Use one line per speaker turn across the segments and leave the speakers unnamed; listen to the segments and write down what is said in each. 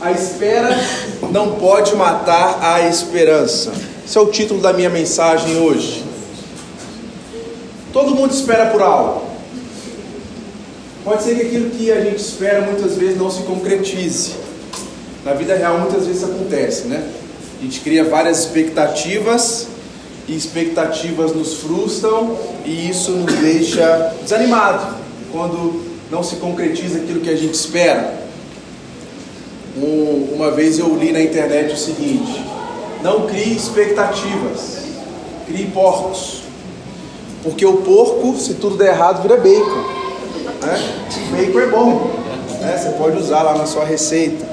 A espera não pode matar a esperança. Esse é o título da minha mensagem hoje. Todo mundo espera por algo. Pode ser que aquilo que a gente espera muitas vezes não se concretize. Na vida real, muitas vezes acontece, né? A gente cria várias expectativas e expectativas nos frustram e isso nos deixa desanimado quando não se concretiza aquilo que a gente espera. Um, uma vez eu li na internet o seguinte: não crie expectativas, crie porcos, porque o porco, se tudo der errado, vira bacon. Né? Bacon é bom, né? você pode usar lá na sua receita.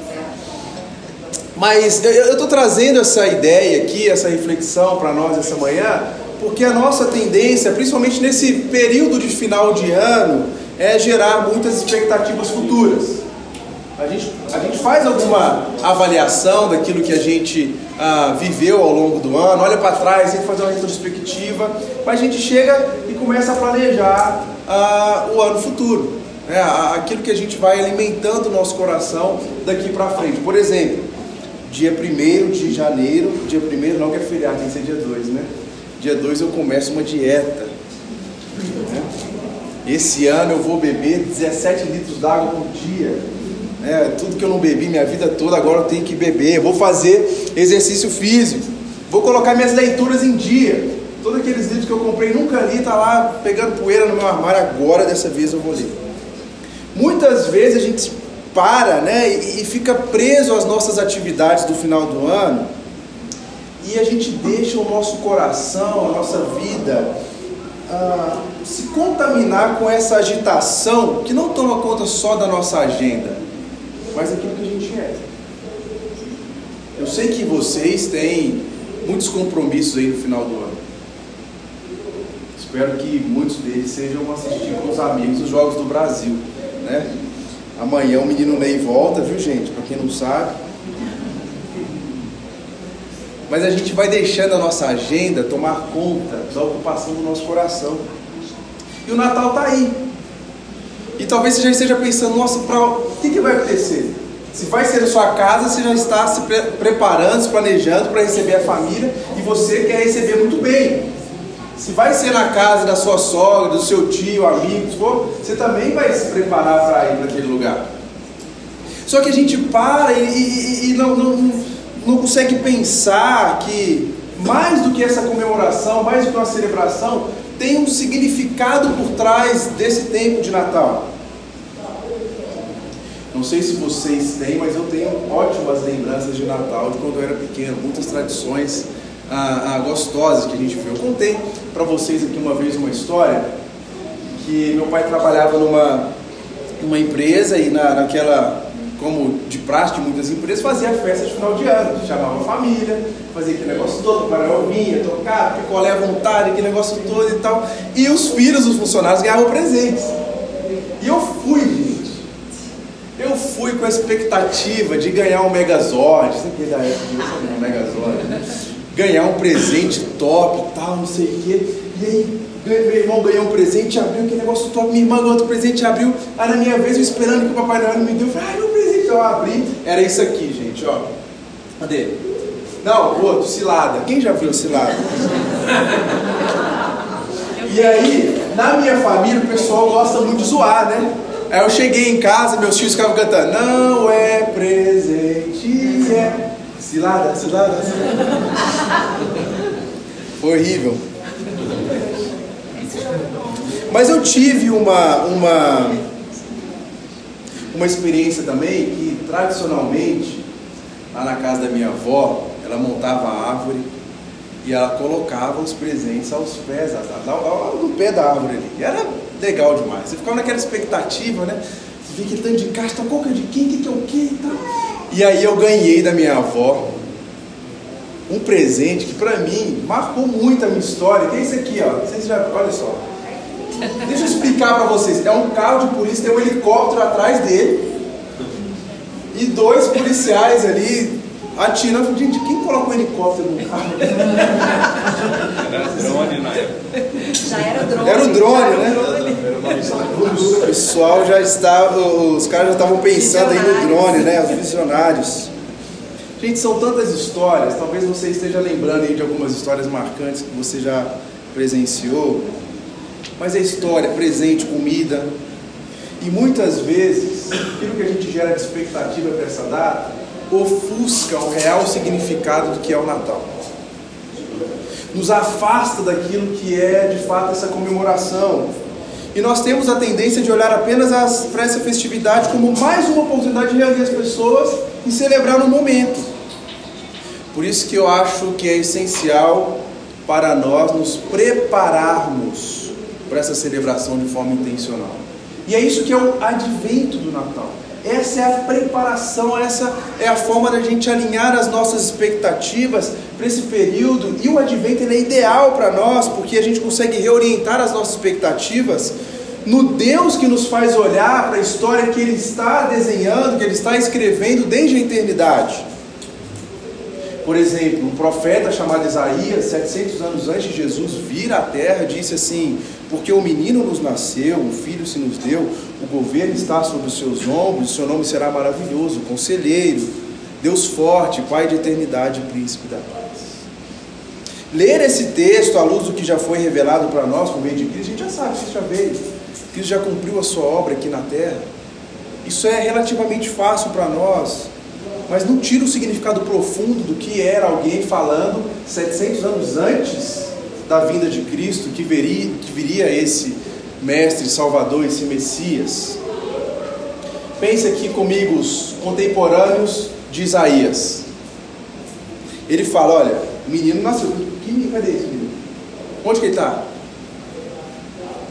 Mas eu estou trazendo essa ideia aqui, essa reflexão para nós essa manhã, porque a nossa tendência, principalmente nesse período de final de ano, é gerar muitas expectativas futuras. A gente, a gente faz alguma avaliação daquilo que a gente ah, viveu ao longo do ano, olha para trás, tem que fazer uma retrospectiva, mas a gente chega e começa a planejar ah, o ano futuro, né? aquilo que a gente vai alimentando o nosso coração daqui para frente. Por exemplo, dia 1 de janeiro, dia 1 não que é feriado, tem que ser dia 2, né? Dia 2 eu começo uma dieta. Né? Esse ano eu vou beber 17 litros d'água por dia. É, tudo que eu não bebi minha vida toda, agora eu tenho que beber. Vou fazer exercício físico. Vou colocar minhas leituras em dia. Todos aqueles livros que eu comprei nunca li, tá lá pegando poeira no meu armário. Agora dessa vez eu vou ler. Muitas vezes a gente para, né, e, fica preso às nossas atividades do final do ano e a gente deixa o nosso coração, a nossa vida ah, se contaminar com essa agitação que não toma conta só da nossa agenda, mas daquilo que a gente é. Eu sei que vocês têm muitos compromissos aí no final do ano. Espero que muitos deles sejam assistir com os amigos os Jogos do Brasil, né? Amanhã o menino Ney volta, viu gente? Para quem não sabe. Mas a gente vai deixando a nossa agenda tomar conta da ocupação do nosso coração. E o Natal está aí. E talvez você já esteja pensando, nossa, pra... o que, que vai acontecer? Se vai ser na sua casa, você já está se pre preparando, se planejando para receber a família e você quer receber muito bem. Se vai ser na casa da sua sogra, do seu tio, amigo, você também vai se preparar para ir para aquele lugar. Só que a gente para e, e, e não, não não consegue pensar que mais do que essa comemoração, mais do que uma celebração, tem um significado por trás desse tempo de Natal. Não sei se vocês têm, mas eu tenho ótimas lembranças de Natal de quando eu era pequeno, muitas tradições ah, ah, gostosas que a gente viu. Eu contei para vocês aqui uma vez uma história que meu pai trabalhava numa, numa empresa e na, naquela como de praxe de muitas empresas, fazia festa de final de ano, chamava a família, fazia aquele negócio todo, o Parael vinha, tocava, picolé à vontade, aquele negócio todo e tal. E os filhos dos funcionários ganhavam presentes. E eu fui, gente. Eu fui com a expectativa de ganhar um Megazord, sempre da época de um Megazord, né? Ganhar um presente top tal, não sei o quê. E aí meu irmão ganhou um presente, abriu aquele negócio top, minha irmã ganhou outro presente, abriu. Aí na minha vez, eu esperando que o Papai Noel me deu, eu falei, ai, meu presente, eu abri. Era isso aqui, gente, ó. Cadê? Não, o outro, cilada. Quem já viu cilada? e aí, na minha família, o pessoal gosta muito de zoar, né? Aí eu cheguei em casa, meus filhos ficavam cantando, não é presente, é cilada, cilada, cilada. Foi horrível. Mas eu tive uma, uma, uma experiência também que tradicionalmente, lá na casa da minha avó, ela montava a árvore e ela colocava os presentes aos pés, no pé da árvore ali. E era legal demais. Você ficava naquela expectativa, né? Você via aquele tanto de caixa, qual que é de quem, que, que é o quê e tal. E aí eu ganhei da minha avó um presente que para mim marcou muito a minha história, que é esse aqui, ó. Vocês já, olha só. Deixa eu explicar para vocês. É um carro de polícia, tem um helicóptero atrás dele. E dois policiais ali atirando. Gente, quem colocou um helicóptero no carro?
Era drone na época.
Já era drone.
Era o drone, né? O pessoal já estava, os caras já estavam pensando aí no drone, né? Os visionários. Gente, são tantas histórias, talvez você esteja lembrando aí de algumas histórias marcantes que você já presenciou, mas é história, presente, comida, e muitas vezes aquilo que a gente gera de expectativa para essa data ofusca o real significado do que é o Natal. Nos afasta daquilo que é de fato essa comemoração. E nós temos a tendência de olhar apenas para essa festividade como mais uma oportunidade de reunir as pessoas e celebrar no momento. Por isso que eu acho que é essencial para nós nos prepararmos para essa celebração de forma intencional. E é isso que é o advento do Natal. Essa é a preparação, essa é a forma da gente alinhar as nossas expectativas para esse período. E o advento é ideal para nós, porque a gente consegue reorientar as nossas expectativas no Deus que nos faz olhar para a história que Ele está desenhando, que Ele está escrevendo desde a eternidade. Por exemplo, um profeta chamado Isaías, 700 anos antes de Jesus vir à terra, disse assim: Porque o menino nos nasceu, o filho se nos deu, o governo está sobre os seus ombros, seu nome será maravilhoso, conselheiro, Deus forte, Pai de eternidade, príncipe da paz. Ler esse texto à luz do que já foi revelado para nós por meio de Cristo, a gente já sabe, Cristo já veio, Cristo já cumpriu a sua obra aqui na terra. Isso é relativamente fácil para nós mas não tira o significado profundo do que era alguém falando 700 anos antes da vinda de Cristo, que viria, que viria esse mestre, salvador, esse Messias. Pense aqui comigo os contemporâneos de Isaías. Ele fala: olha, o menino nasceu. Que, cadê esse menino? Onde que ele está?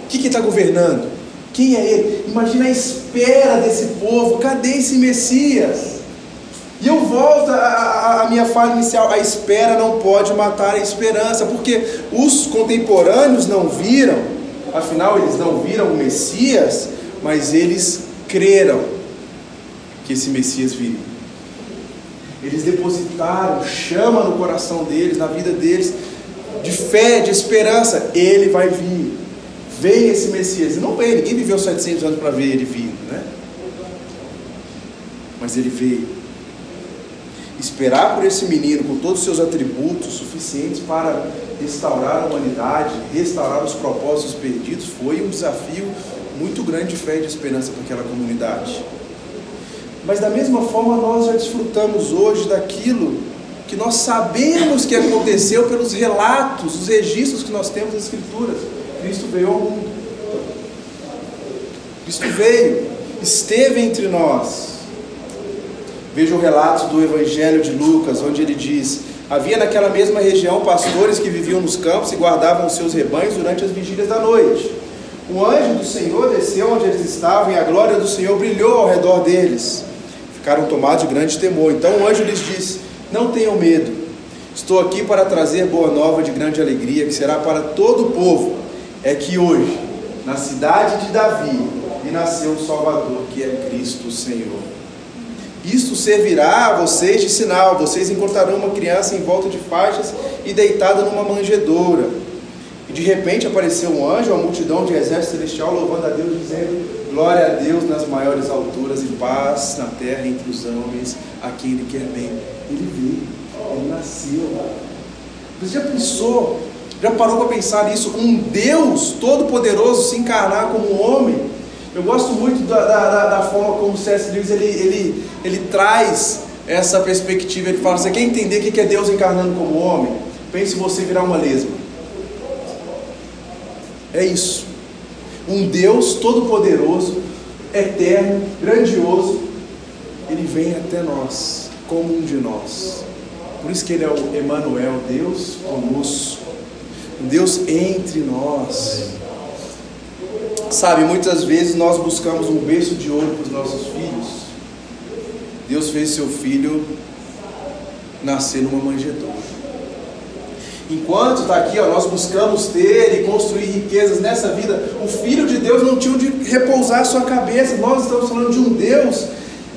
O que, que ele está governando? Quem é ele? Imagina a espera desse povo. Cadê esse Messias? E eu volto à minha fala inicial: a espera não pode matar a esperança, porque os contemporâneos não viram, afinal, eles não viram o Messias, mas eles creram que esse Messias viria. Eles depositaram chama no coração deles, na vida deles, de fé, de esperança. Ele vai vir. Veio esse Messias. Não veio, ninguém viveu 700 anos para ver ele vindo, né? Mas ele veio esperar por esse menino com todos os seus atributos suficientes para restaurar a humanidade, restaurar os propósitos perdidos, foi um desafio muito grande de fé e de esperança para aquela comunidade. Mas da mesma forma nós já desfrutamos hoje daquilo que nós sabemos que aconteceu pelos relatos, os registros que nós temos nas Escrituras. Cristo veio ao mundo. Cristo veio, esteve entre nós Veja o relato do Evangelho de Lucas, onde ele diz: Havia naquela mesma região pastores que viviam nos campos e guardavam os seus rebanhos durante as vigílias da noite. O anjo do Senhor desceu onde eles estavam e a glória do Senhor brilhou ao redor deles. Ficaram tomados de grande temor. Então o anjo lhes disse: Não tenham medo. Estou aqui para trazer boa nova de grande alegria, que será para todo o povo. É que hoje, na cidade de Davi, lhe nasceu o Salvador, que é Cristo Senhor. Isto servirá a vocês de sinal: vocês encontrarão uma criança em volta de faixas e deitada numa manjedoura. E de repente apareceu um anjo, uma multidão de exército celestial louvando a Deus, dizendo: Glória a Deus nas maiores alturas e paz na terra entre os homens, a quem Ele quer bem. Ele veio, ele nasceu. Você já pensou, já parou para pensar nisso? Um Deus todo-poderoso se encarnar como um homem eu gosto muito da, da, da forma como o C.S. Lewis ele, ele, ele traz essa perspectiva. Ele fala: você quer entender o que é Deus encarnando como homem? Pense você virar uma lesma. É isso. Um Deus todo-poderoso, eterno, grandioso, ele vem até nós, como um de nós. Por isso que ele é o Emmanuel, Deus conosco. Deus entre nós. Sabe, muitas vezes nós buscamos um berço de ouro para os nossos filhos. Deus fez seu filho nascer numa manjedoura. Enquanto está aqui, ó, nós buscamos ter e construir riquezas nessa vida, o Filho de Deus não tinha onde repousar a sua cabeça. Nós estamos falando de um Deus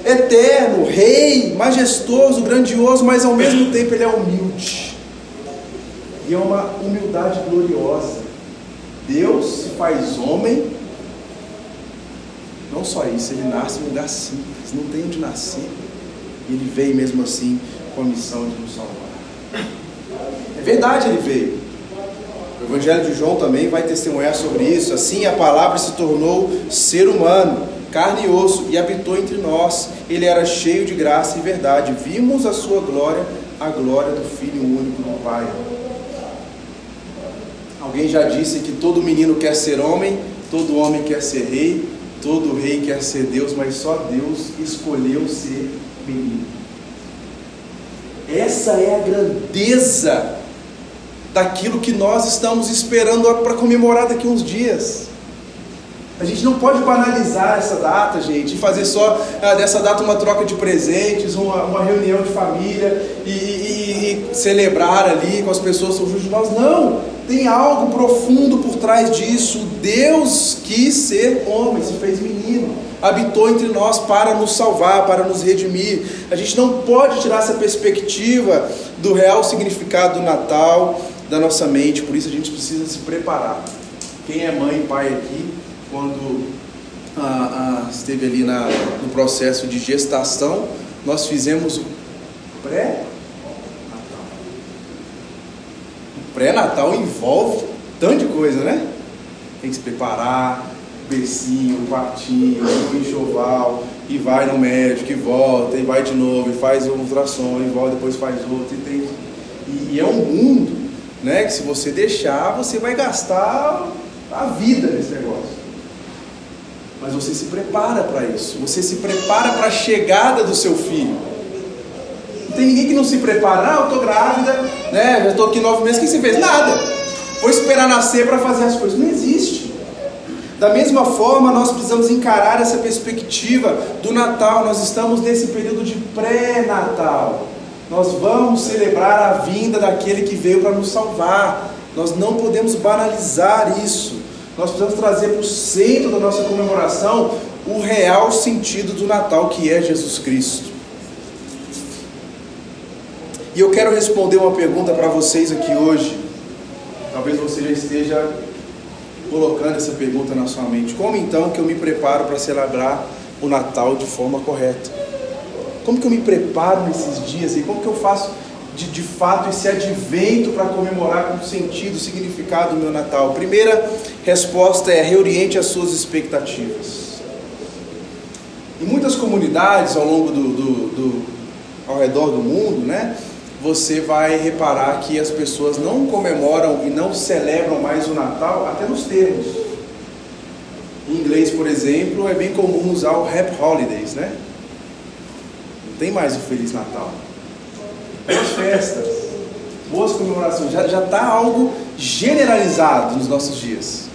eterno, rei, majestoso, grandioso, mas ao mesmo tempo ele é humilde. E é uma humildade gloriosa. Deus se faz homem Não só isso, ele nasce em um lugar simples, não tem onde nascer. E ele veio mesmo assim com a missão de nos salvar. É verdade, ele veio. O Evangelho de João também vai testemunhar sobre isso. Assim a palavra se tornou ser humano, carne e osso, e habitou entre nós. Ele era cheio de graça e verdade. Vimos a sua glória, a glória do Filho único do Pai. Alguém já disse que todo menino quer ser homem, todo homem quer ser rei, todo rei quer ser Deus, mas só Deus escolheu ser menino. Essa é a grandeza daquilo que nós estamos esperando para comemorar daqui uns dias. A gente não pode banalizar essa data, gente, e fazer só ah, dessa data uma troca de presentes, uma, uma reunião de família e, e, e, celebrar ali com as pessoas junto de nós. Não! Tem algo profundo por trás disso. Deus quis ser homem, se fez menino, habitou entre nós para nos salvar, para nos redimir. A gente não pode tirar essa perspectiva do real significado do Natal da nossa mente, por isso a gente precisa se preparar. Quem é mãe e pai aqui, quando ah, ah, esteve ali na, no processo de gestação, nós fizemos o pré-natal. O pré-natal envolve tanto de coisa, né? Tem que se preparar, bercinho, quartinho, enxoval, e vai no médico, e volta, e vai de novo, e faz o ultrassom, e volta, depois faz outro, e tem. E, e é um mundo né? Que se você deixar, você vai gastar a vida nesse negócio. Mas você se prepara para isso. Você se prepara para a chegada do seu filho. Não tem ninguém que não se prepara. Ah, eu estou grávida, né? Já estou aqui nove meses. O que você fez? Nada. Vou esperar nascer para fazer as coisas. Não existe. Da mesma forma, nós precisamos encarar essa perspectiva do Natal. Nós estamos nesse período de pré-natal nós vamos celebrar a vinda daquele que veio para nos salvar. Nós não podemos banalizar isso. Nós precisamos trazer para o centro da nossa comemoração o real sentido do Natal, que é Jesus Cristo. E eu quero responder uma pergunta para vocês aqui hoje. Talvez você já esteja colocando essa pergunta na sua mente. Como então que eu me preparo para celebrar o Natal de forma correta? Como que eu me preparo nesses dias e como que eu faço de, de fato esse advento para comemorar com sentido, significado o meu Natal? Primeira resposta é reoriente as suas expectativas. Em muitas comunidades ao longo do, do, do ao redor do mundo, né? Você vai reparar que as pessoas não comemoram e não celebram mais o Natal até nos termos. Em inglês, por exemplo, é bem comum usar o Happy Holidays, né? tem mais o Feliz Natal. Boas festas, boas comemorações, já está algo generalizado nos nossos dias.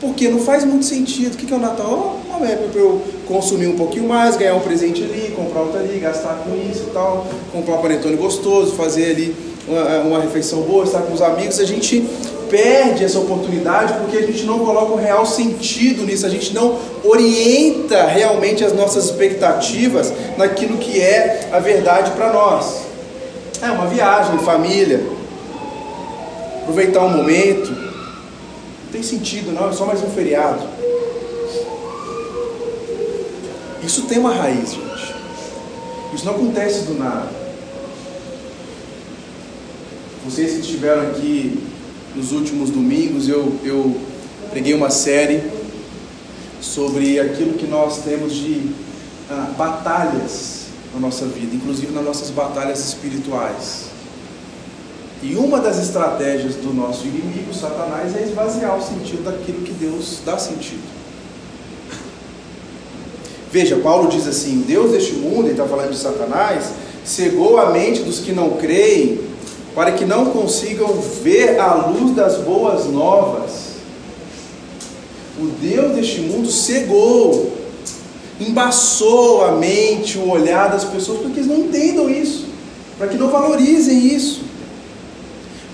Porque não faz muito sentido. O que é o Natal? Uma época para eu consumir um pouquinho mais, ganhar um presente ali, comprar outro ali, gastar com isso e tal, comprar um panetone gostoso, fazer ali uma, uma refeição boa, estar com os amigos. A gente perde essa oportunidade porque a gente não coloca o um real sentido nisso, a gente não orienta realmente as nossas expectativas naquilo que é a verdade para nós. É uma viagem, família, aproveitar um momento, não tem sentido não, é só mais um feriado. Isso tem uma raiz, gente. Isso não acontece do nada. Vocês que estiveram aqui nos últimos domingos eu, eu preguei uma série sobre aquilo que nós temos de ah, batalhas na nossa vida, inclusive nas nossas batalhas espirituais. E uma das estratégias do nosso inimigo, Satanás, é esvaziar o sentido daquilo que Deus dá sentido. Veja, Paulo diz assim: Deus deste mundo, ele está falando de Satanás, cegou a mente dos que não creem para que não consigam ver a luz das boas novas. O Deus deste mundo cegou, embaçou a mente, o olhar das pessoas, para que eles não entendam isso, para que não valorizem isso,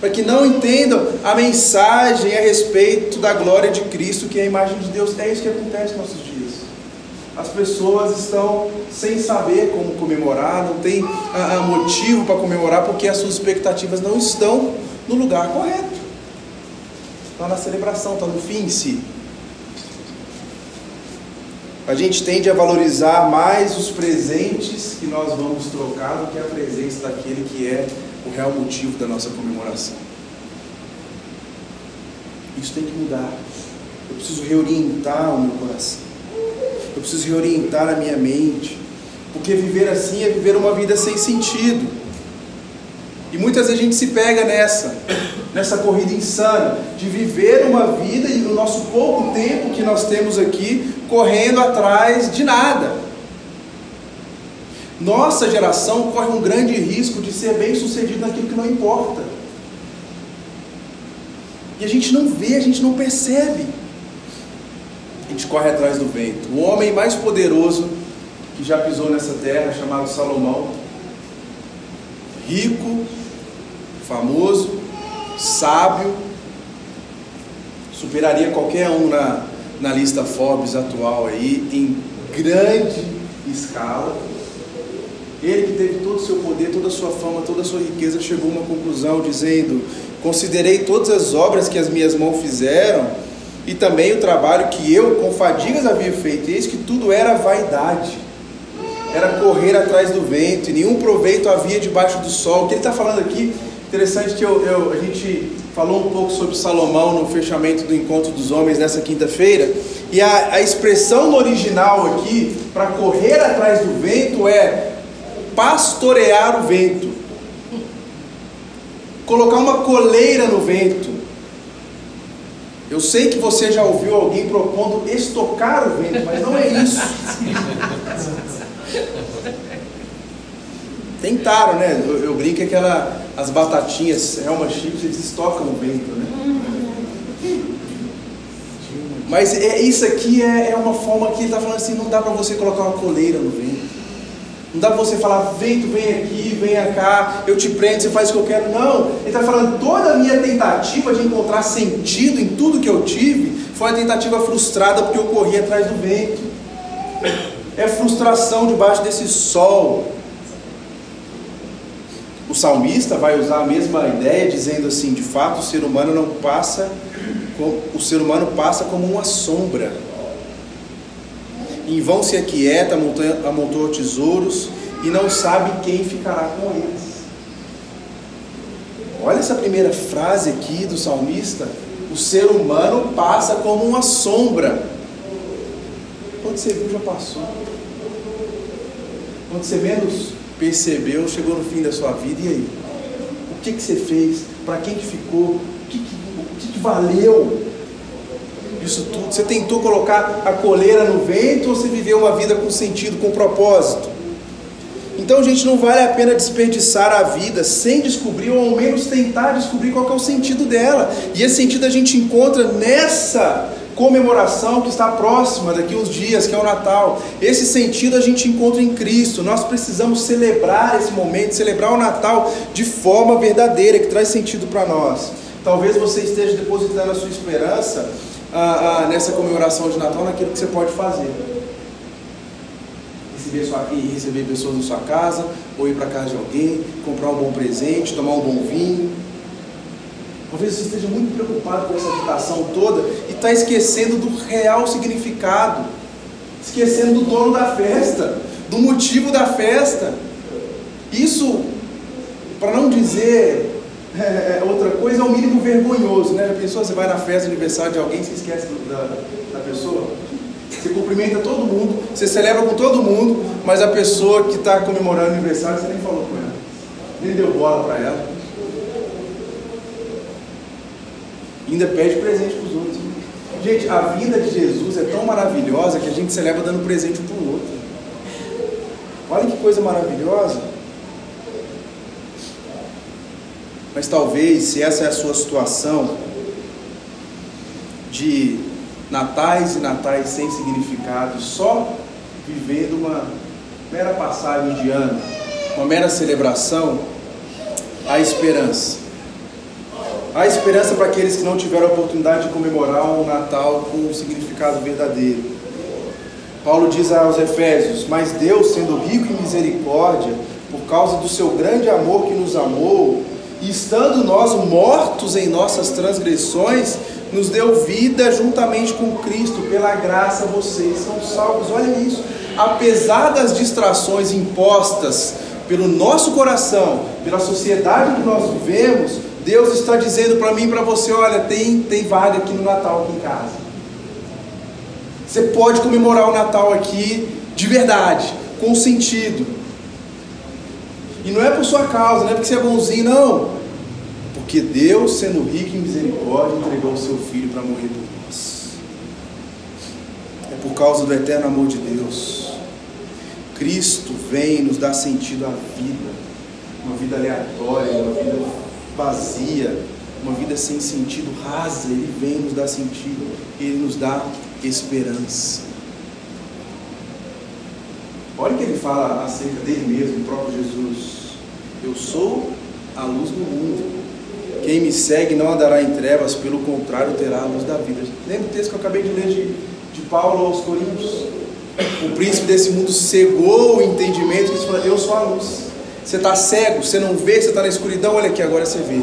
para que não entendam a mensagem a respeito da glória de Cristo, que é a imagem de Deus. É isso que acontece nos nossos dias as pessoas estão sem saber como comemorar, não tem ah, ah, motivo para comemorar porque as suas expectativas não estão no lugar correto. Está na celebração, está no fim em si. a gente tende a valorizar mais os presentes que nós vamos trocar do que a presença daquele que é o real motivo da nossa comemoração. Isso tem que mudar. Eu preciso reorientar o meu coração. Eu preciso reorientar a minha mente. Porque viver assim é viver uma vida sem sentido. E muitas vezes a gente se pega nessa, nessa corrida insana, de viver uma vida e no nosso pouco tempo que nós temos aqui, correndo atrás de nada. Nossa geração corre um grande risco de ser bem sucedido naquilo que não importa. E a gente não vê, a gente não percebe. Gente corre atrás do vento. O homem mais poderoso que já pisou nessa terra, chamado Salomão, rico, famoso, sábio, superaria qualquer um na, na lista Forbes atual aí, em grande escala. Ele que teve todo o seu poder, toda a sua fama, toda a sua riqueza, chegou a uma conclusão dizendo: Considerei todas as obras que as minhas mãos fizeram e também o trabalho que eu com fadigas havia feito, eis que tudo era vaidade, era correr atrás do vento, e nenhum proveito havia debaixo do sol. O que ele está falando aqui, interessante que eu, eu, a gente falou um pouco sobre Salomão no fechamento do encontro dos homens nessa quinta-feira, e a, a expressão no original aqui, para correr atrás do vento, é pastorear o vento, colocar uma coleira no vento. Eu sei que você já ouviu alguém propondo estocar o vento, mas não é isso. Tentaram, né? Eu, eu brinco que aquela, as batatinhas, Helma Chips, eles estocam o vento, né? Mas é, isso aqui é, é uma forma que ele está falando assim, não dá para você colocar uma coleira no vento. Não dá para você falar, vento, vem aqui, vem cá, eu te prendo, você faz o que eu quero. Não, ele está falando, toda a minha tentativa de encontrar sentido em tudo que eu tive foi uma tentativa frustrada porque eu corri atrás do vento. É frustração debaixo desse sol. O salmista vai usar a mesma ideia, dizendo assim: de fato, o ser humano não passa, o ser humano passa como uma sombra em vão se aquieta, amontoa tesouros e não sabe quem ficará com eles. Olha essa primeira frase aqui do salmista. O ser humano passa como uma sombra. Quando você viu, já passou. Quando você menos percebeu, chegou no fim da sua vida. E aí? O que, que você fez? Para quem que ficou? O que, que, o que, que valeu? Isso tudo? Você tentou colocar a coleira no vento ou você viveu uma vida com sentido, com propósito? Então, gente, não vale a pena desperdiçar a vida sem descobrir, ou ao menos tentar descobrir qual é o sentido dela. E esse sentido a gente encontra nessa comemoração que está próxima daqui uns dias, que é o Natal. Esse sentido a gente encontra em Cristo. Nós precisamos celebrar esse momento, celebrar o Natal de forma verdadeira, que traz sentido para nós. Talvez você esteja depositando a sua esperança ah, ah, nessa comemoração de Natal naquilo que você pode fazer. Receber, sua, receber pessoas na sua casa, ou ir para casa de alguém, comprar um bom presente, tomar um bom vinho. Talvez você esteja muito preocupado com essa agitação toda e está esquecendo do real significado, esquecendo do dono da festa, do motivo da festa. Isso, para não dizer é, é, outra coisa é o mínimo vergonhoso, né? Já pensou, você vai na festa de aniversário de alguém, você esquece da, da pessoa? Você cumprimenta todo mundo, você celebra com todo mundo, mas a pessoa que está comemorando o aniversário, você nem falou com ela, nem deu bola para ela. ainda pede presente para os outros. Gente, a vida de Jesus é tão maravilhosa que a gente celebra dando presente para o outro. Olha que coisa maravilhosa. Mas talvez, se essa é a sua situação, de natais e natais sem significado, só vivendo uma mera passagem de ano, uma mera celebração, há esperança. Há esperança para aqueles que não tiveram a oportunidade de comemorar o Natal com um significado verdadeiro. Paulo diz aos Efésios: Mas Deus, sendo rico em misericórdia, por causa do seu grande amor que nos amou, e estando nós mortos em nossas transgressões, nos deu vida juntamente com Cristo, pela graça vocês são salvos. Olha isso. Apesar das distrações impostas pelo nosso coração, pela sociedade que nós vivemos, Deus está dizendo para mim e para você: olha, tem, tem vaga aqui no Natal aqui em casa. Você pode comemorar o Natal aqui de verdade, com sentido. E não é por sua causa, não é porque você é bonzinho, não. Porque Deus, sendo rico em misericórdia, entregou o seu filho para morrer por nós. É por causa do eterno amor de Deus. Cristo vem nos dar sentido à vida. Uma vida aleatória, uma vida vazia, uma vida sem sentido, rasa. Ele vem nos dar sentido. Ele nos dá esperança. Olha o que ele fala acerca dele mesmo, o próprio Jesus. Eu sou a luz do mundo. Quem me segue não andará em trevas, pelo contrário, terá a luz da vida. Lembra o texto que eu acabei de ler de, de Paulo aos Coríntios? O príncipe desse mundo cegou o entendimento e falou: Eu sou a luz. Você está cego, você não vê, você está na escuridão, olha aqui, agora você vê.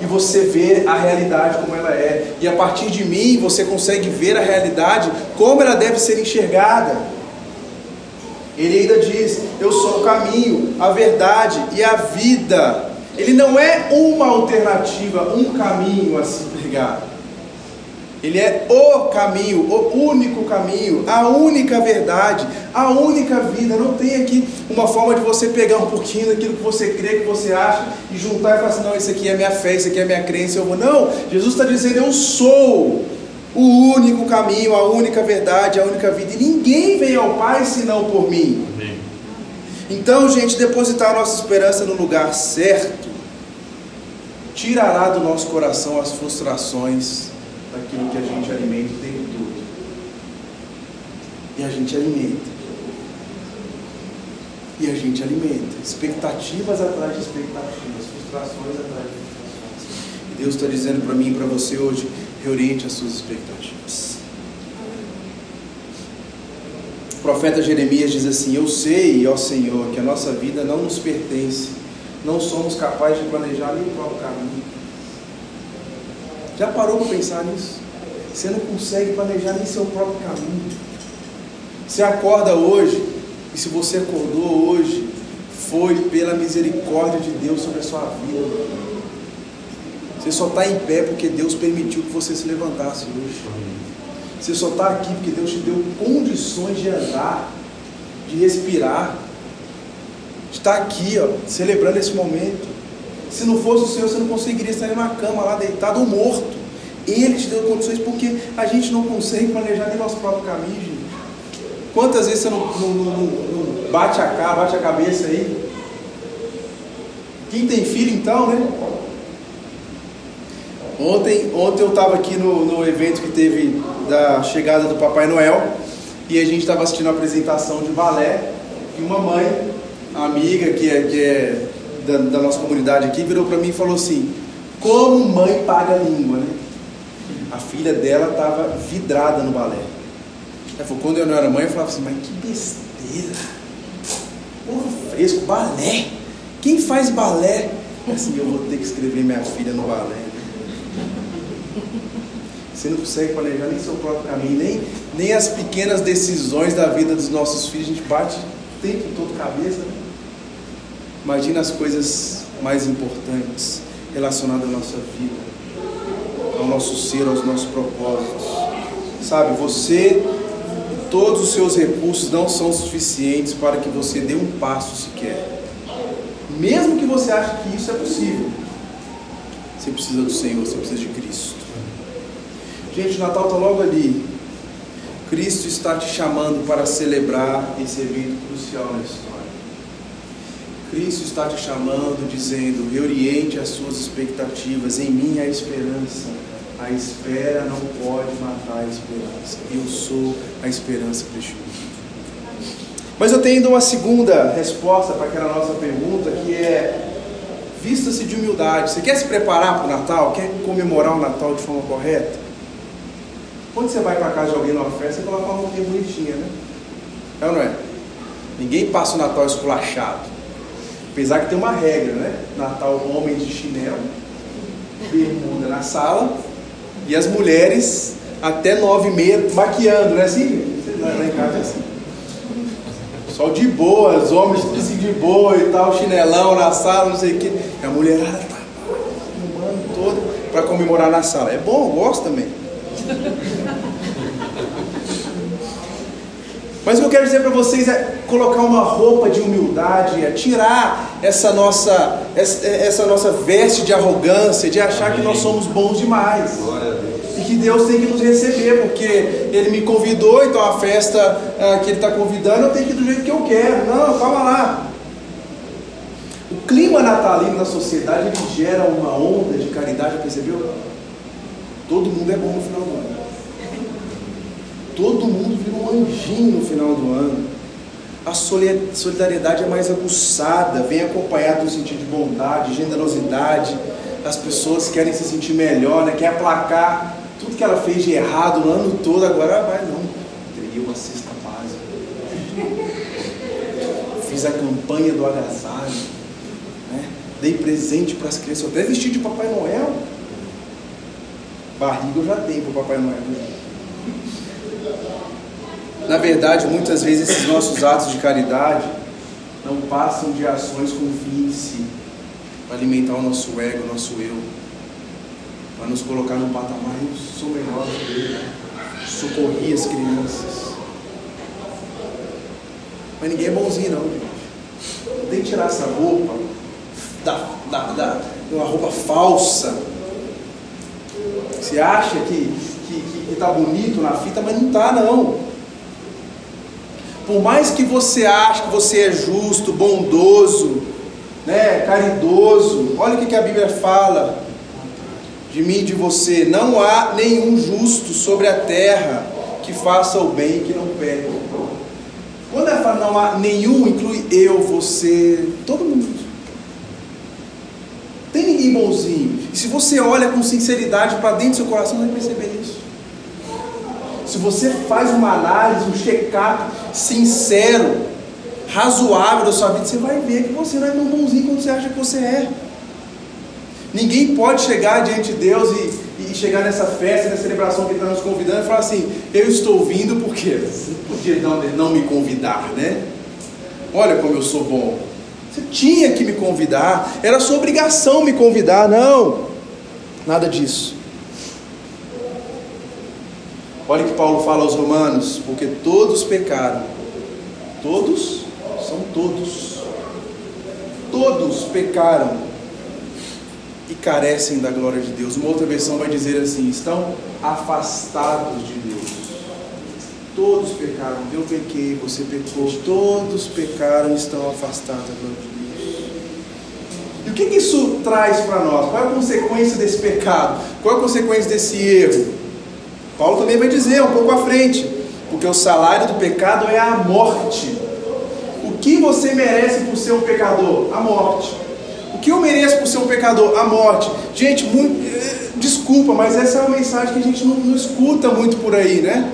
E você vê a realidade como ela é. E a partir de mim você consegue ver a realidade como ela deve ser enxergada. Ele ainda diz: Eu sou o caminho, a verdade e a vida. Ele não é uma alternativa, um caminho a se pregar. Ele é o caminho, o único caminho, a única verdade, a única vida. Não tem aqui uma forma de você pegar um pouquinho daquilo que você crê, que você acha, e juntar e falar assim: não, isso aqui é minha fé, isso aqui é minha crença, eu vou. Não, Jesus está dizendo: eu sou o único caminho, a única verdade, a única vida. E ninguém vem ao Pai senão por mim. Então, gente, depositar a nossa esperança no lugar certo tirará do nosso coração as frustrações daquilo que a gente alimenta o tempo todo. E a gente alimenta. E a gente alimenta. Expectativas atrás de expectativas, frustrações atrás de frustrações. E Deus está dizendo para mim e para você hoje: reoriente as suas expectativas. O profeta Jeremias diz assim: Eu sei, ó Senhor, que a nossa vida não nos pertence, não somos capazes de planejar nem o próprio caminho. Já parou para pensar nisso? Você não consegue planejar nem seu próprio caminho. Você acorda hoje, e se você acordou hoje, foi pela misericórdia de Deus sobre a sua vida. Você só está em pé porque Deus permitiu que você se levantasse hoje. Você só está aqui porque Deus te deu condições de andar, de respirar, de estar aqui, ó, celebrando esse momento. Se não fosse o Senhor, você não conseguiria estar na cama lá deitado ou morto. Ele te deu condições porque a gente não consegue planejar nem nosso próprio caminho, gente. Quantas vezes você não, não, não, não bate a cara, bate a cabeça aí? Quem tem filho então, né? Ontem, ontem eu estava aqui no, no evento que teve da chegada do Papai Noel e a gente estava assistindo a apresentação de balé e uma mãe, amiga que é, que é da, da nossa comunidade aqui, virou para mim e falou assim: Como mãe paga a língua, né? A filha dela estava vidrada no balé. Ela falou: Quando eu não era mãe, eu falava assim: Mas que besteira, porra fresco, balé. Quem faz balé? Assim, eu vou ter que escrever minha filha no balé. Você não consegue planejar nem seu próprio caminho, nem, nem as pequenas decisões da vida dos nossos filhos. A gente bate o tempo todo cabeça. Imagina as coisas mais importantes relacionadas à nossa vida, ao nosso ser, aos nossos propósitos. Sabe, você e todos os seus recursos não são suficientes para que você dê um passo sequer. Mesmo que você ache que isso é possível, você precisa do Senhor, você precisa de Cristo. Gente, o Natal está logo ali. Cristo está te chamando para celebrar esse evento crucial na história. Cristo está te chamando, dizendo: reoriente as suas expectativas, em mim há esperança. A espera não pode matar a esperança. Eu sou a esperança para este mundo. Mas eu tenho ainda uma segunda resposta para aquela nossa pergunta, que é: vista-se de humildade. Você quer se preparar para o Natal? Quer comemorar o Natal de forma correta? Quando você vai para casa de alguém numa festa, você coloca uma roupinha bonitinha, né? É ou não é? Ninguém passa o Natal esculachado. Apesar que tem uma regra, né? Natal, homem de chinelo, bermuda na sala, E as mulheres até nove e meia maquiando, né assim? Lá em casa é assim. Sol de boa, os homens assim de boa e tal, chinelão na sala, não sei o que. E a mulherada tá filmando todo para comemorar na sala. É bom, eu gosto também. Mas o que eu quero dizer para vocês é colocar uma roupa de humildade, é tirar essa nossa, essa, essa nossa veste de arrogância, de achar Amém. que nós somos bons demais. E que Deus tem que nos receber, porque Ele me convidou, então a festa ah, que Ele está convidando, eu tenho que ir do jeito que eu quero. Não, calma lá. O clima natalino da sociedade ele gera uma onda de caridade, percebeu? Todo mundo é bom no final do ano. Todo mundo vira um anjinho no final do ano. A solidariedade é mais aguçada, vem acompanhada do sentido de bondade, generosidade. As pessoas querem se sentir melhor, né? quer aplacar tudo que ela fez de errado no ano todo, agora vai não. Teria uma cesta básica. Fiz a campanha do agasalho. Né? Dei presente para as crianças, até vestido de Papai Noel. Barriga eu já tenho para Papai Noel. Na verdade, muitas vezes esses nossos atos de caridade não passam de ações com fim em si, para alimentar o nosso ego, o nosso eu, para nos colocar no patamar, eu sou melhor que ele, socorri as crianças. Mas ninguém é bonzinho não, gente. Não tem que tirar essa roupa, da, da, da, uma roupa falsa. Você acha que está bonito na fita, mas não está não. Por mais que você ache que você é justo, bondoso, né, caridoso, olha o que a Bíblia fala de mim e de você: não há nenhum justo sobre a terra que faça o bem e que não pegue. Quando ela fala não há nenhum, inclui eu, você, todo mundo. Tem ninguém bonzinho. E se você olha com sinceridade para dentro do seu coração, você vai perceber isso. Se você faz uma análise, um check-up sincero, razoável da sua vida, você vai ver que você não é tão bonzinho como você acha que você é. Ninguém pode chegar diante de Deus e, e chegar nessa festa, nessa celebração que Ele está nos convidando e falar assim: Eu estou vindo porque você podia não, não me convidar, né? Olha como eu sou bom. Você tinha que me convidar, era sua obrigação me convidar, não. Nada disso. Olha que Paulo fala aos Romanos: porque todos pecaram. Todos são todos. Todos pecaram e carecem da glória de Deus. Uma outra versão vai dizer assim: estão afastados de Deus. Todos pecaram. Eu pequei, você pecou. Todos pecaram e estão afastados da glória de Deus. E o que isso traz para nós? Qual é a consequência desse pecado? Qual é a consequência desse erro? Paulo também vai dizer um pouco à frente, porque o salário do pecado é a morte. O que você merece por ser um pecador? A morte. O que eu mereço por ser um pecador? A morte. Gente, muito, eh, desculpa, mas essa é uma mensagem que a gente não, não escuta muito por aí, né?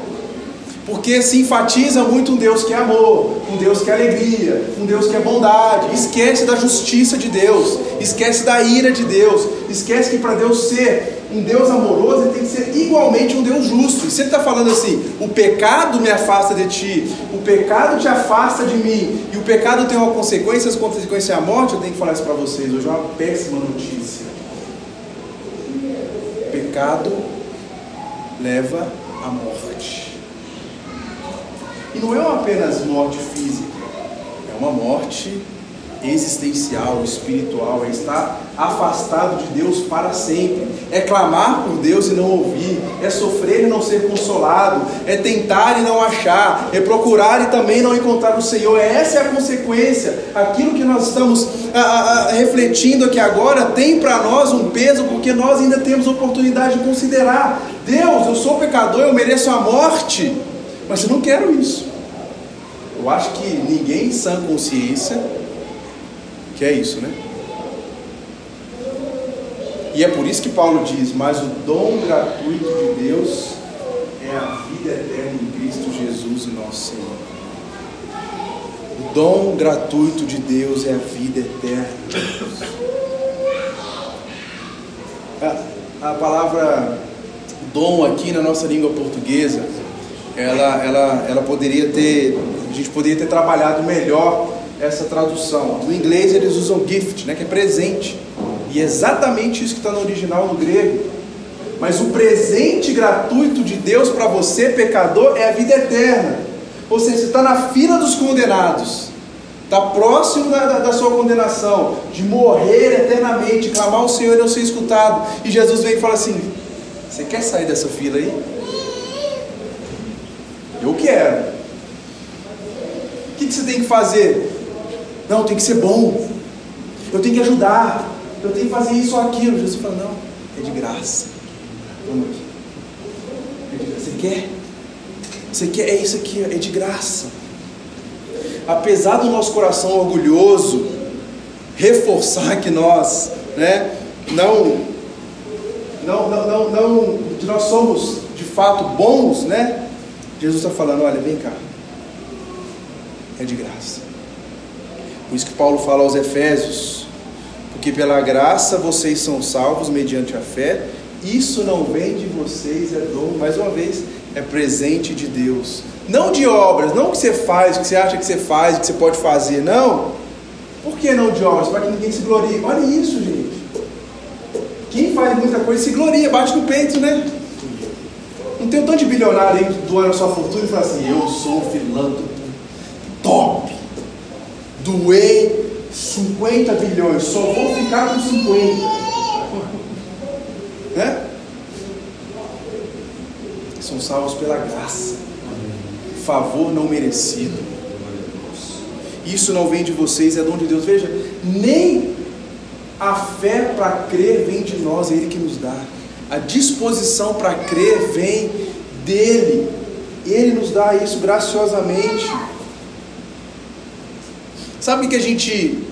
Porque se enfatiza muito um Deus que é amor, um Deus que é alegria, um Deus que é bondade. Esquece da justiça de Deus, esquece da ira de Deus, esquece que para Deus ser um Deus amoroso, ele tem que ser igualmente um Deus justo. E se ele está falando assim, o pecado me afasta de ti, o pecado te afasta de mim, e o pecado tem uma consequência, as consequências é a morte, eu tenho que falar isso para vocês. Hoje é uma péssima notícia. Pecado leva à morte. E não é apenas morte física, é uma morte existencial, espiritual, é estar afastado de Deus para sempre, é clamar por Deus e não ouvir, é sofrer e não ser consolado, é tentar e não achar, é procurar e também não encontrar o Senhor. Essa é a consequência. Aquilo que nós estamos a, a, a, refletindo aqui agora tem para nós um peso, porque nós ainda temos oportunidade de considerar: Deus, eu sou pecador, eu mereço a morte, mas eu não quero isso. Eu acho que ninguém em sã consciência que é isso, né? E é por isso que Paulo diz: Mas o dom gratuito de Deus é a vida eterna em Cristo Jesus, nosso Senhor. O dom gratuito de Deus é a vida eterna. A, a palavra dom aqui na nossa língua portuguesa, ela, ela, ela poderia ter, a gente poderia ter trabalhado melhor essa tradução. No inglês eles usam gift, né, que é presente. E é exatamente isso que está no original no grego. Mas o presente gratuito de Deus para você, pecador, é a vida eterna. Ou seja, você está na fila dos condenados. Está próximo da, da, sua condenação, de morrer eternamente, clamar ao Senhor e não ser escutado. E Jesus vem e fala assim: Você quer sair dessa fila aí? Eu quero. O que, que você tem que fazer? Não, tem que ser bom. Eu tenho que ajudar. Eu tenho que fazer isso ou aquilo. Jesus fala: Não, é de graça. Vamos aqui. Você quer? Você quer? É isso aqui, é de graça. Apesar do nosso coração orgulhoso reforçar que nós, né, não, não, não, não, não, que nós somos de fato bons, né? Jesus está falando, olha, vem cá, é de graça. Por isso que Paulo fala aos Efésios, porque pela graça vocês são salvos mediante a fé, isso não vem de vocês, é dom, mais uma vez, é presente de Deus. Não de obras, não o que você faz, o que você acha que você faz, o que você pode fazer, não. Por que não de obras? Para que ninguém se glorie. Olha isso, gente. Quem faz muita coisa se gloria, bate no peito, né? Não tem um tanto de bilionário aí doando a sua fortuna e fala assim: Eu sou filântropo top. Doei 50 bilhões, só vou ficar com 50. Né? São salvos pela graça, favor não merecido. Isso não vem de vocês, é dom de Deus. Veja, nem a fé para crer vem de nós, é Ele que nos dá. A disposição para crer vem dele. Ele nos dá isso graciosamente. Sabe que a gente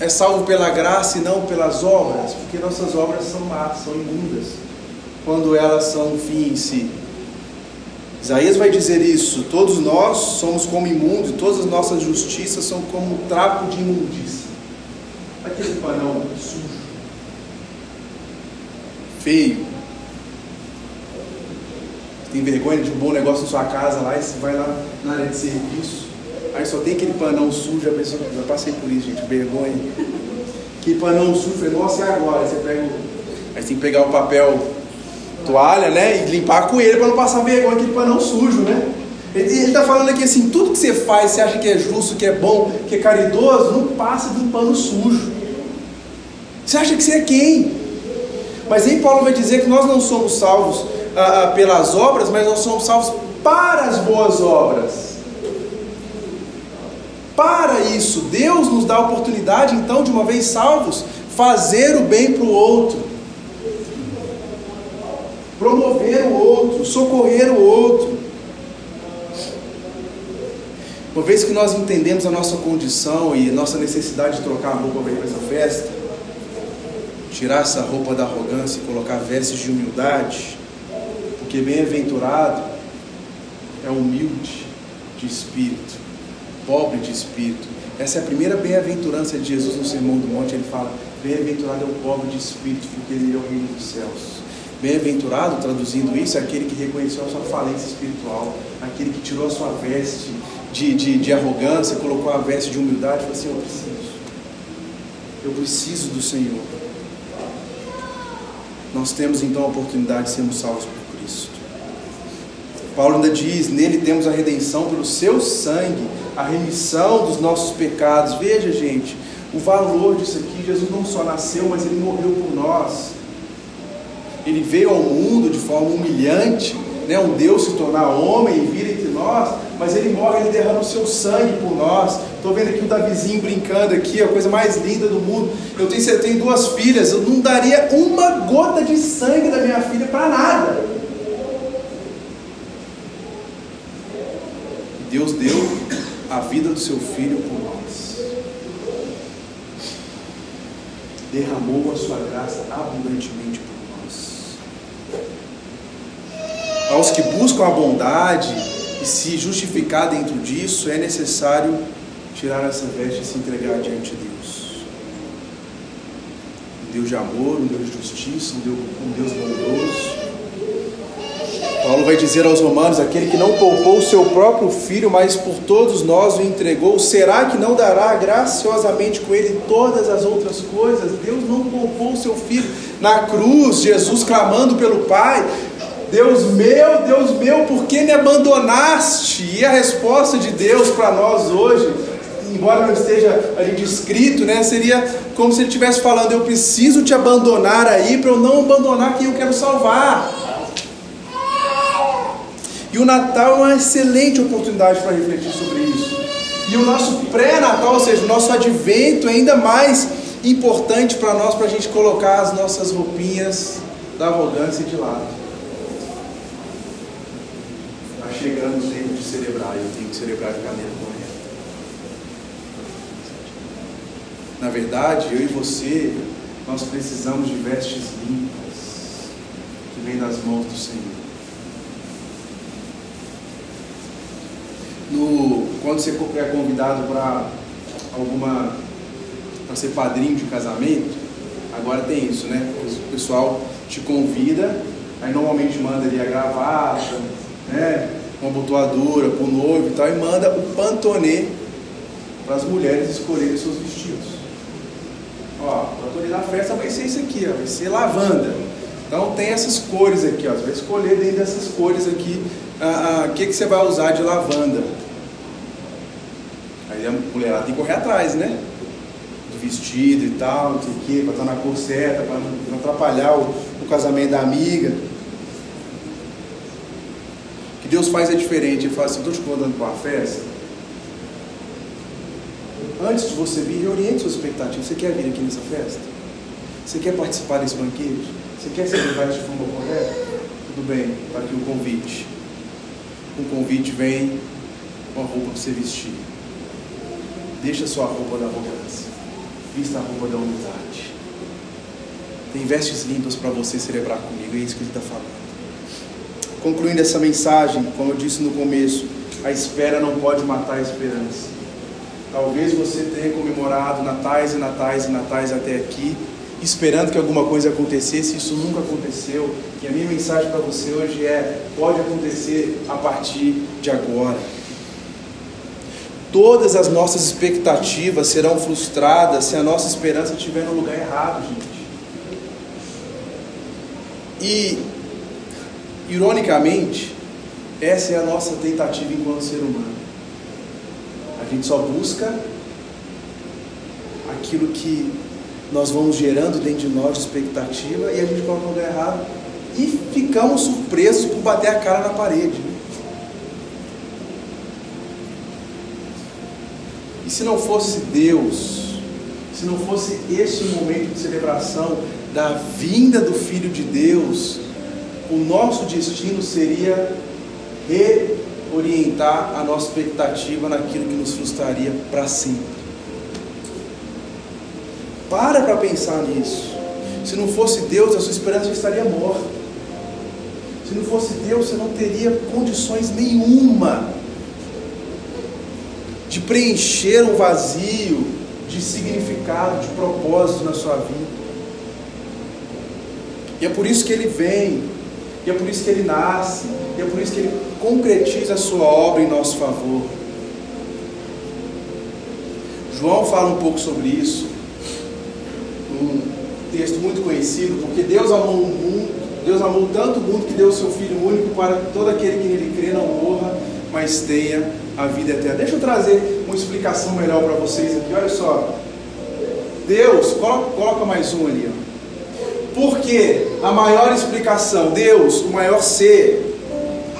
é salvo pela graça e não pelas obras? Porque nossas obras são más, são imundas, quando elas são um fim em si. Isaías vai dizer isso: todos nós somos como imundos, todas as nossas justiças são como um trapo de imundícia. Aquele panão sujo, feio. Tem vergonha de um bom negócio na sua casa lá, e você vai lá na área de serviço, aí só tem aquele panão sujo, a pessoa, já passei por isso, gente, vergonha. Aquele panão sujo, nossa, e agora? Aí você pega o. Aí você tem que pegar o papel toalha, né? E limpar com ele para não passar vergonha aquele panão sujo, né? Ele está falando aqui assim, tudo que você faz, você acha que é justo, que é bom, que é caridoso, não passa de um pano sujo. Você acha que você é quem? Mas aí Paulo vai dizer que nós não somos salvos ah, ah pelas obras, mas nós somos salvos para as boas obras. Para isso, Deus nos dá a oportunidade, então, de uma vez salvos, fazer o bem para o outro promover o outro, socorrer o outro. Uma vez que nós entendemos a nossa condição e a nossa necessidade de trocar a roupa para ir para essa festa, tirar essa roupa da arrogância e colocar vestes de humildade, porque bem-aventurado é humilde de espírito, pobre de espírito. Essa é a primeira bem-aventurança de Jesus no Sermão do Monte. Ele fala: Bem-aventurado é o pobre de espírito, porque ele é o reino dos céus. Bem-aventurado, traduzindo isso, é aquele que reconheceu a sua falência espiritual, aquele que tirou a sua veste de, de, de arrogância, colocou a veste de humildade e falou assim: Eu preciso, eu preciso do Senhor. Nós temos então a oportunidade de sermos salvos por. Paulo ainda diz: Nele temos a redenção pelo seu sangue, a remissão dos nossos pecados. Veja, gente, o valor disso aqui: Jesus não só nasceu, mas ele morreu por nós. Ele veio ao mundo de forma humilhante, né? um Deus se tornar homem e vir entre nós, mas ele morre, ele derrama o seu sangue por nós. Estou vendo aqui o Davizinho brincando aqui, a coisa mais linda do mundo. Eu tenho, eu tenho duas filhas, eu não daria uma gota de sangue da minha filha para nada. Deus deu a vida do seu filho por nós. Derramou a sua graça abundantemente por aos que buscam a bondade e se justificar dentro disso, é necessário tirar essa veste e se entregar diante de Deus. Um Deus de amor, um Deus de justiça, um Deus, um Deus bondoso. Paulo vai dizer aos Romanos: aquele que não poupou o seu próprio filho, mas por todos nós o entregou, será que não dará graciosamente com ele todas as outras coisas? Deus não poupou o seu filho na cruz, Jesus clamando pelo Pai: Deus meu, Deus meu, por que me abandonaste? E a resposta de Deus para nós hoje, embora não esteja ali descrito, né, seria como se ele estivesse falando: Eu preciso te abandonar aí para eu não abandonar quem eu quero salvar. E o Natal é uma excelente oportunidade para refletir sobre isso. E o nosso pré-natal, ou seja, o nosso advento é ainda mais importante para nós, para a gente colocar as nossas roupinhas da arrogância de lado. Está chegando o tempo de celebrar, eu tenho que celebrar de maneira correta. Na verdade, eu e você, nós precisamos de vestes limpas, que vêm das mãos do Senhor. No, quando você é convidado para alguma para ser padrinho de casamento, agora tem isso, né? O pessoal te convida, aí normalmente manda ali a gravata, né? Uma botoadura para o noivo e tal, e manda o pantonê para as mulheres escolherem seus vestidos. Ó, o pantonê da festa vai ser isso aqui, ó, vai ser lavanda. Então tem essas cores aqui, ó, você vai escolher dentro dessas cores aqui o que, que você vai usar de lavanda. Aí a mulher tem que correr atrás, né? Do vestido e tal, não sei o quê, para estar na cor certa, para não atrapalhar o, o casamento da amiga. O que Deus faz é diferente. Ele fala assim: estou te convidando para uma festa. Antes de você vir, reoriente suas expectativas. Você quer vir aqui nessa festa? Você quer participar desse banquete? Você quer ser levado de forma correta? Tudo bem, está aqui o convite. O convite vem uma roupa para você vestir. Deixa a sua roupa da arrogância. Vista a roupa da humildade. Tem vestes limpas para você celebrar comigo. É isso que ele está falando. Concluindo essa mensagem, como eu disse no começo, a espera não pode matar a esperança. Talvez você tenha comemorado natais e natais e natais até aqui, esperando que alguma coisa acontecesse, isso nunca aconteceu. E a minha mensagem para você hoje é: pode acontecer a partir de agora todas as nossas expectativas serão frustradas se a nossa esperança estiver no lugar errado, gente. E, ironicamente, essa é a nossa tentativa enquanto ser humano. A gente só busca aquilo que nós vamos gerando dentro de nós expectativa e a gente coloca no lugar errado e ficamos surpresos por bater a cara na parede. E se não fosse Deus, se não fosse esse momento de celebração da vinda do Filho de Deus, o nosso destino seria reorientar a nossa expectativa naquilo que nos frustraria para sempre. Para para pensar nisso. Se não fosse Deus, a sua esperança estaria morta. Se não fosse Deus, você não teria condições nenhuma de preencher um vazio de significado, de propósito na sua vida. E é por isso que ele vem, e é por isso que ele nasce, e é por isso que ele concretiza a sua obra em nosso favor. João fala um pouco sobre isso, um texto muito conhecido, porque Deus amou o mundo, Deus amou tanto o mundo que deu o seu Filho único para todo aquele que nele crê não morra, mas tenha a vida eterna. Deixa eu trazer uma explicação melhor para vocês aqui. Olha só. Deus, coloca, coloca mais um ali. Porque a maior explicação, Deus, o maior ser,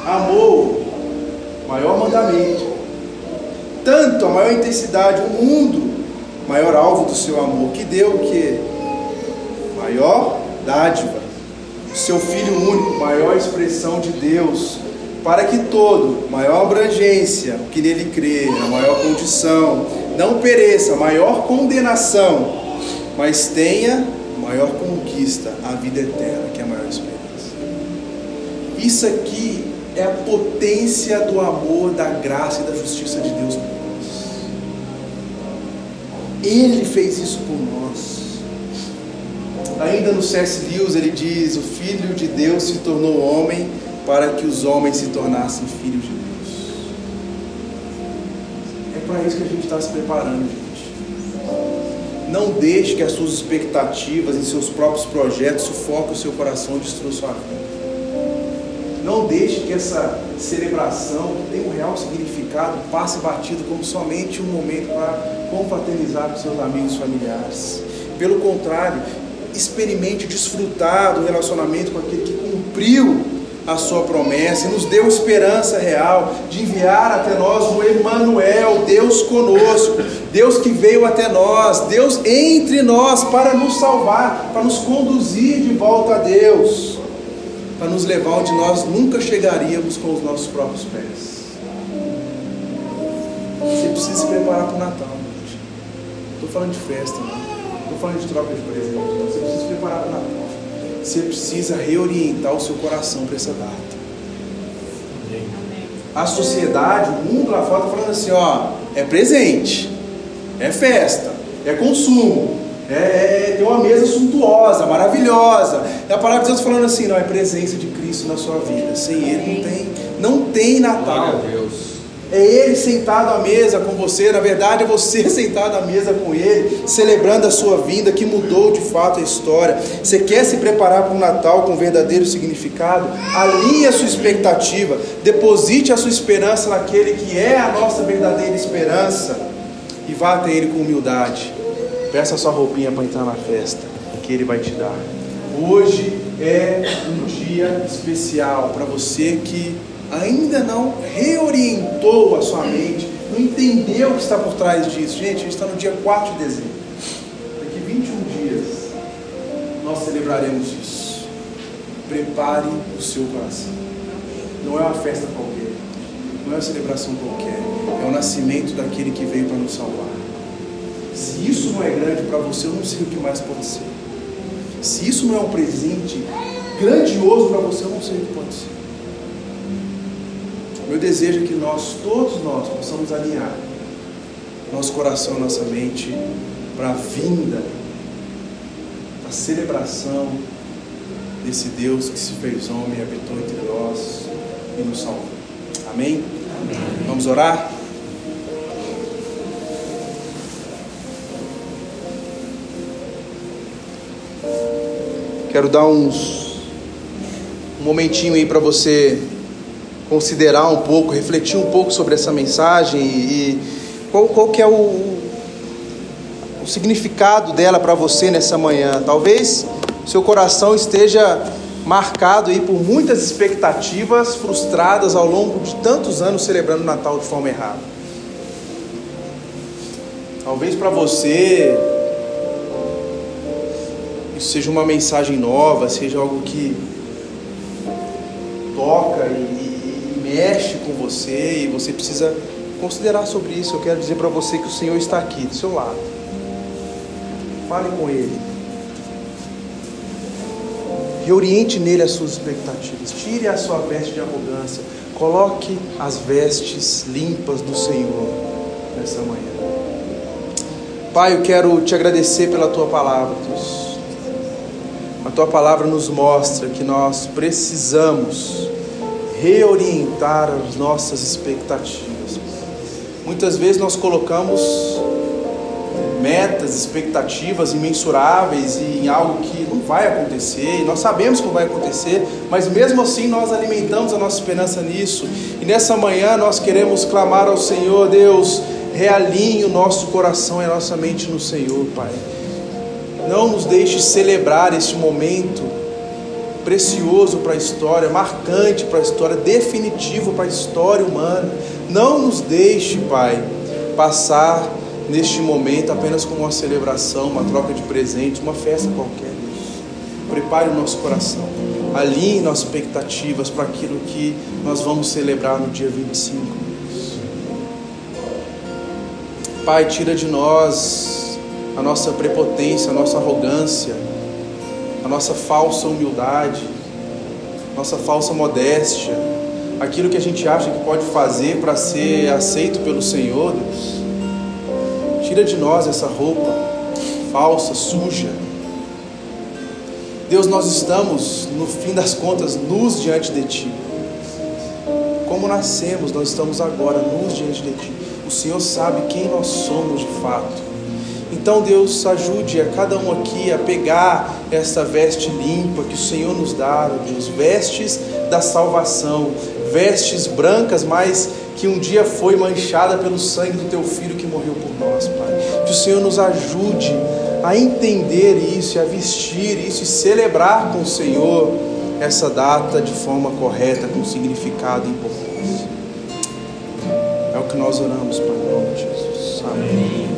amou, maior mandamento, tanto a maior intensidade, o mundo, maior alvo do seu amor, que deu o que? Maior dádiva, o seu Filho único, maior expressão de Deus, para que todo, maior abrangência, o que nele crê, a maior condição, não pereça, maior condenação, mas tenha maior conquista, a vida eterna, que é a maior esperança. Isso aqui é a potência do amor, da graça e da justiça de Deus por nós. Ele fez isso por nós. Ainda no C.S. Lewis ele diz: O Filho de Deus se tornou homem para que os homens se tornassem filhos de Deus. É para isso que a gente está se preparando, gente. Não deixe que as suas expectativas e seus próprios projetos sufoquem o seu coração e destruam sua vida. Não deixe que essa celebração, que tem um real significado, passe batido como somente um momento para confraternizar com seus amigos e familiares. Pelo contrário, experimente desfrutar do relacionamento com aquele que cumpriu a sua promessa e nos deu esperança real de enviar até nós o Emmanuel, Deus conosco, Deus que veio até nós, Deus entre nós para nos salvar, para nos conduzir de volta a Deus, para nos levar onde nós nunca chegaríamos com os nossos próprios pés. Você precisa se preparar para o Natal, gente. Estou falando de festa, não. Falando de troca de presentes. Você precisa se preparar para o Natal. Você precisa reorientar o seu coração para essa data. A sociedade, o mundo lá fora está falando assim, ó, é presente, é festa, é consumo, é, é, tem uma mesa suntuosa, maravilhosa. E a palavra de Deus falando assim, não, é presença de Cristo na sua vida. Sem Ele não tem, não tem Natal.
Glória a Deus.
É Ele sentado à mesa com você, na verdade é você sentado à mesa com Ele, celebrando a sua vinda que mudou de fato a história. Você quer se preparar para o Natal com verdadeiro significado? Alinhe a sua expectativa, deposite a sua esperança naquele que é a nossa verdadeira esperança e vá até Ele com humildade. Peça a sua roupinha para entrar na festa, que Ele vai te dar. Hoje é um dia especial para você que ainda não reorientou a sua mente, não entendeu o que está por trás disso. Gente, a gente está no dia 4 de dezembro. Daqui 21 dias nós celebraremos isso. Prepare o seu coração. Não é uma festa qualquer, não é uma celebração qualquer, é o nascimento daquele que veio para nos salvar. Se isso não é grande para você, eu não sei o que mais pode ser. Se isso não é um presente grandioso para você, eu não sei o que pode ser. Meu desejo que nós, todos nós, possamos alinhar nosso coração, nossa mente para a vinda, a celebração desse Deus que se fez homem, habitou entre nós e nos salvou. Amém? Amém. Vamos orar? Quero dar uns um momentinho aí para você considerar um pouco, refletir um pouco sobre essa mensagem e, qual, qual que é o, o significado dela para você nessa manhã. Talvez seu coração esteja marcado aí por muitas expectativas frustradas ao longo de tantos anos celebrando o Natal de forma errada. Talvez para você isso seja uma mensagem nova, seja algo que toca e mexe com você e você precisa considerar sobre isso. Eu quero dizer para você que o Senhor está aqui do seu lado. Fale com Ele. Reoriente nele as suas expectativas. Tire a sua veste de arrogância. Coloque as vestes limpas do Senhor nessa manhã. Pai, eu quero te agradecer pela tua palavra, Deus. A tua palavra nos mostra que nós precisamos reorientar as nossas expectativas. Muitas vezes nós colocamos metas, expectativas imensuráveis em algo que não vai acontecer, e nós sabemos que não vai acontecer, mas mesmo assim nós alimentamos a nossa esperança nisso. E nessa manhã nós queremos clamar ao Senhor, Deus, realinhe o nosso coração e a nossa mente no Senhor, Pai. Não nos deixe celebrar este momento precioso para a história, marcante para a história, definitivo para a história humana. Não nos deixe, Pai, passar neste momento apenas como uma celebração, uma troca de presentes, uma festa qualquer. Deus. Prepare o nosso coração, alinhe nossas expectativas para aquilo que nós vamos celebrar no dia 25. Deus. Pai, tira de nós a nossa prepotência, a nossa arrogância, a nossa falsa humildade, nossa falsa modéstia, aquilo que a gente acha que pode fazer para ser aceito pelo Senhor, Deus. Tira de nós essa roupa falsa, suja. Deus, nós estamos, no fim das contas, nus diante de Ti. como nascemos, nós estamos agora nus diante de Ti. O Senhor sabe quem nós somos de fato. Então, Deus, ajude a cada um aqui a pegar essa veste limpa que o Senhor nos dá, Deus, vestes da salvação, vestes brancas, mas que um dia foi manchada pelo sangue do Teu Filho que morreu por nós, Pai. Que o Senhor nos ajude a entender isso, a vestir isso e celebrar com o Senhor essa data de forma correta, com significado e importância. É o que nós oramos, Pai, em nome de Jesus. Amém.